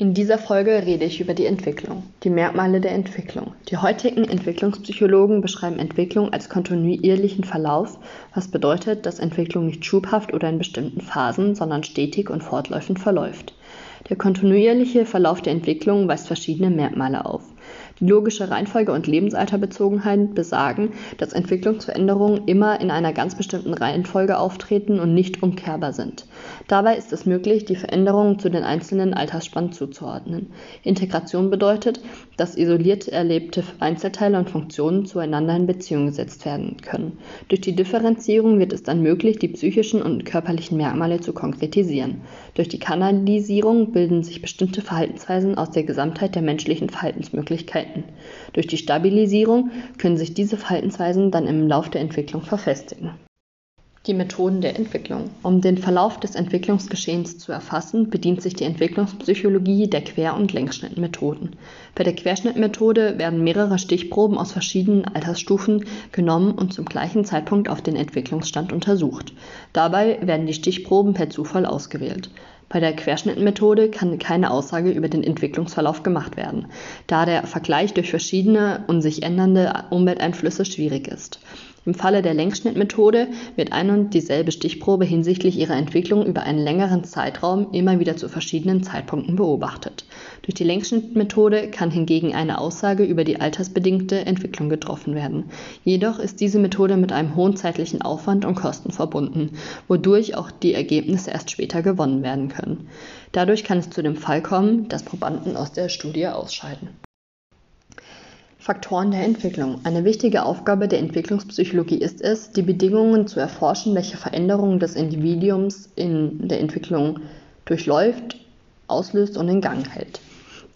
In dieser Folge rede ich über die Entwicklung, die Merkmale der Entwicklung. Die heutigen Entwicklungspsychologen beschreiben Entwicklung als kontinuierlichen Verlauf, was bedeutet, dass Entwicklung nicht schubhaft oder in bestimmten Phasen, sondern stetig und fortlaufend verläuft. Der kontinuierliche Verlauf der Entwicklung weist verschiedene Merkmale auf. Logische Reihenfolge und Lebensalterbezogenheit besagen, dass Entwicklungsveränderungen immer in einer ganz bestimmten Reihenfolge auftreten und nicht umkehrbar sind. Dabei ist es möglich, die Veränderungen zu den einzelnen Altersspannen zuzuordnen. Integration bedeutet, dass isoliert erlebte Einzelteile und Funktionen zueinander in Beziehung gesetzt werden können. Durch die Differenzierung wird es dann möglich, die psychischen und körperlichen Merkmale zu konkretisieren. Durch die Kanalisierung bilden sich bestimmte Verhaltensweisen aus der Gesamtheit der menschlichen Verhaltensmöglichkeiten halten. Durch die Stabilisierung können sich diese Verhaltensweisen dann im Lauf der Entwicklung verfestigen. Die Methoden der Entwicklung. Um den Verlauf des Entwicklungsgeschehens zu erfassen, bedient sich die Entwicklungspsychologie der Quer- und Längsschnittmethoden. Bei der Querschnittmethode werden mehrere Stichproben aus verschiedenen Altersstufen genommen und zum gleichen Zeitpunkt auf den Entwicklungsstand untersucht. Dabei werden die Stichproben per Zufall ausgewählt. Bei der Querschnittmethode kann keine Aussage über den Entwicklungsverlauf gemacht werden, da der Vergleich durch verschiedene und sich ändernde Umwelteinflüsse schwierig ist. Im Falle der Längsschnittmethode wird ein und dieselbe Stichprobe hinsichtlich ihrer Entwicklung über einen längeren Zeitraum immer wieder zu verschiedenen Zeitpunkten beobachtet. Durch die Längsschnittmethode kann hingegen eine Aussage über die altersbedingte Entwicklung getroffen werden. Jedoch ist diese Methode mit einem hohen zeitlichen Aufwand und Kosten verbunden, wodurch auch die Ergebnisse erst später gewonnen werden können. Dadurch kann es zu dem Fall kommen, dass Probanden aus der Studie ausscheiden. Faktoren der Entwicklung. Eine wichtige Aufgabe der Entwicklungspsychologie ist es, die Bedingungen zu erforschen, welche Veränderungen des Individuums in der Entwicklung durchläuft, auslöst und in Gang hält.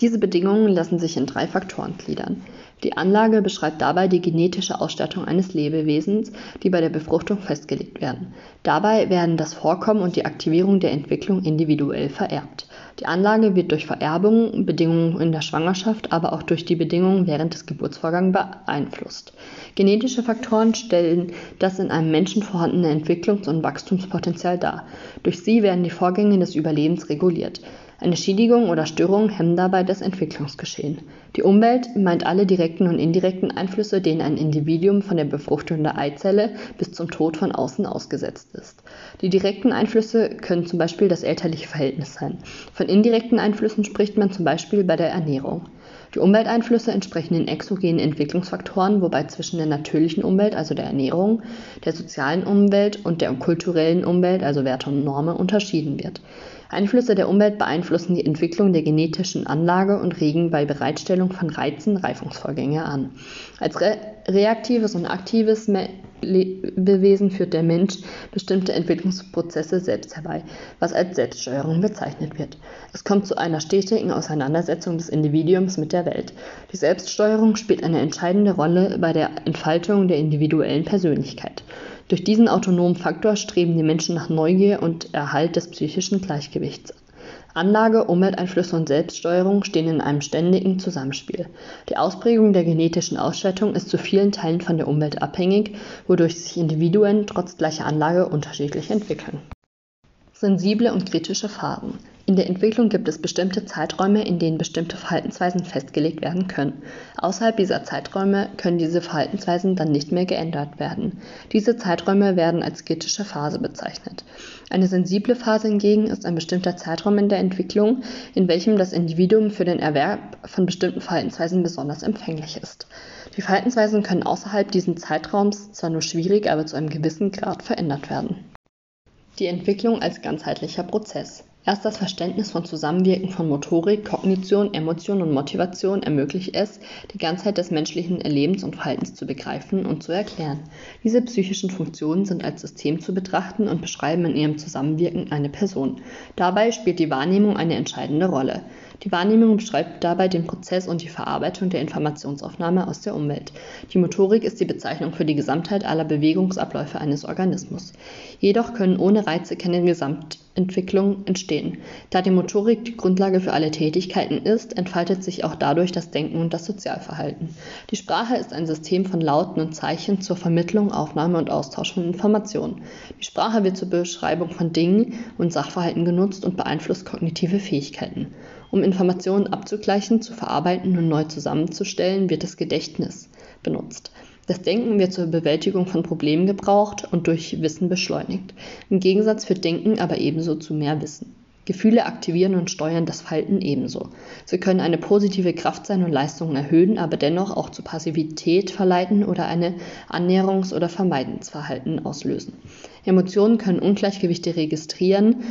Diese Bedingungen lassen sich in drei Faktoren gliedern. Die Anlage beschreibt dabei die genetische Ausstattung eines Lebewesens, die bei der Befruchtung festgelegt werden. Dabei werden das Vorkommen und die Aktivierung der Entwicklung individuell vererbt. Die Anlage wird durch Vererbung, Bedingungen in der Schwangerschaft, aber auch durch die Bedingungen während des Geburtsvorgangs beeinflusst. Genetische Faktoren stellen das in einem Menschen vorhandene Entwicklungs- und Wachstumspotenzial dar. Durch sie werden die Vorgänge des Überlebens reguliert. Eine Schädigung oder Störung hemmen dabei das Entwicklungsgeschehen. Die Umwelt meint alle direkten und indirekten Einflüsse, denen ein Individuum von der Befruchtung der Eizelle bis zum Tod von außen ausgesetzt ist. Die direkten Einflüsse können zum Beispiel das elterliche Verhältnis sein. Von indirekten Einflüssen spricht man zum Beispiel bei der Ernährung. Die Umwelteinflüsse entsprechen den exogenen Entwicklungsfaktoren, wobei zwischen der natürlichen Umwelt, also der Ernährung, der sozialen Umwelt und der kulturellen Umwelt, also Werte und Normen, unterschieden wird. Einflüsse der Umwelt beeinflussen die Entwicklung der genetischen Anlage und regen bei Bereitstellung von Reizen Reifungsvorgänge an. Als re reaktives und aktives Lebewesen führt der Mensch bestimmte Entwicklungsprozesse selbst herbei, was als Selbststeuerung bezeichnet wird. Es kommt zu einer stetigen Auseinandersetzung des Individuums mit der Welt. Die Selbststeuerung spielt eine entscheidende Rolle bei der Entfaltung der individuellen Persönlichkeit. Durch diesen autonomen Faktor streben die Menschen nach Neugier und Erhalt des psychischen Gleichgewichts. Anlage, Umwelteinflüsse und Selbststeuerung stehen in einem ständigen Zusammenspiel. Die Ausprägung der genetischen Ausstattung ist zu vielen Teilen von der Umwelt abhängig, wodurch sich Individuen trotz gleicher Anlage unterschiedlich entwickeln. Sensible und kritische Phasen. In der Entwicklung gibt es bestimmte Zeiträume, in denen bestimmte Verhaltensweisen festgelegt werden können. Außerhalb dieser Zeiträume können diese Verhaltensweisen dann nicht mehr geändert werden. Diese Zeiträume werden als kritische Phase bezeichnet. Eine sensible Phase hingegen ist ein bestimmter Zeitraum in der Entwicklung, in welchem das Individuum für den Erwerb von bestimmten Verhaltensweisen besonders empfänglich ist. Die Verhaltensweisen können außerhalb dieses Zeitraums zwar nur schwierig, aber zu einem gewissen Grad verändert werden. Die Entwicklung als ganzheitlicher Prozess. Erst das Verständnis von Zusammenwirken von Motorik, Kognition, Emotion und Motivation ermöglicht es, die Ganzheit des menschlichen Erlebens und Verhaltens zu begreifen und zu erklären. Diese psychischen Funktionen sind als System zu betrachten und beschreiben in ihrem Zusammenwirken eine Person. Dabei spielt die Wahrnehmung eine entscheidende Rolle. Die Wahrnehmung beschreibt dabei den Prozess und die Verarbeitung der Informationsaufnahme aus der Umwelt. Die Motorik ist die Bezeichnung für die Gesamtheit aller Bewegungsabläufe eines Organismus. Jedoch können ohne Reize keine Gesamt Entwicklung entstehen. Da die Motorik die Grundlage für alle Tätigkeiten ist, entfaltet sich auch dadurch das Denken und das Sozialverhalten. Die Sprache ist ein System von Lauten und Zeichen zur Vermittlung, Aufnahme und Austausch von Informationen. Die Sprache wird zur Beschreibung von Dingen und Sachverhalten genutzt und beeinflusst kognitive Fähigkeiten. Um Informationen abzugleichen, zu verarbeiten und neu zusammenzustellen, wird das Gedächtnis benutzt. Das Denken wird zur Bewältigung von Problemen gebraucht und durch Wissen beschleunigt. Im Gegensatz führt Denken aber ebenso zu mehr Wissen. Gefühle aktivieren und steuern das Verhalten ebenso. Sie können eine positive Kraft sein und Leistungen erhöhen, aber dennoch auch zu Passivität verleiten oder eine Annäherungs- oder Vermeidensverhalten auslösen. Emotionen können Ungleichgewichte registrieren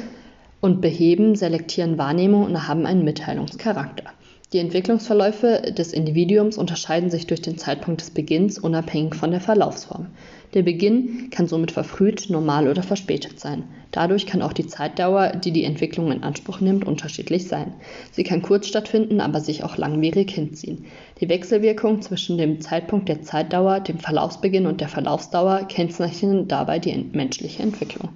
und beheben, selektieren Wahrnehmung und haben einen Mitteilungscharakter. Die Entwicklungsverläufe des Individuums unterscheiden sich durch den Zeitpunkt des Beginns unabhängig von der Verlaufsform. Der Beginn kann somit verfrüht, normal oder verspätet sein. Dadurch kann auch die Zeitdauer, die die Entwicklung in Anspruch nimmt, unterschiedlich sein. Sie kann kurz stattfinden, aber sich auch langwierig hinziehen. Die Wechselwirkung zwischen dem Zeitpunkt der Zeitdauer, dem Verlaufsbeginn und der Verlaufsdauer kennzeichnen dabei die menschliche Entwicklung.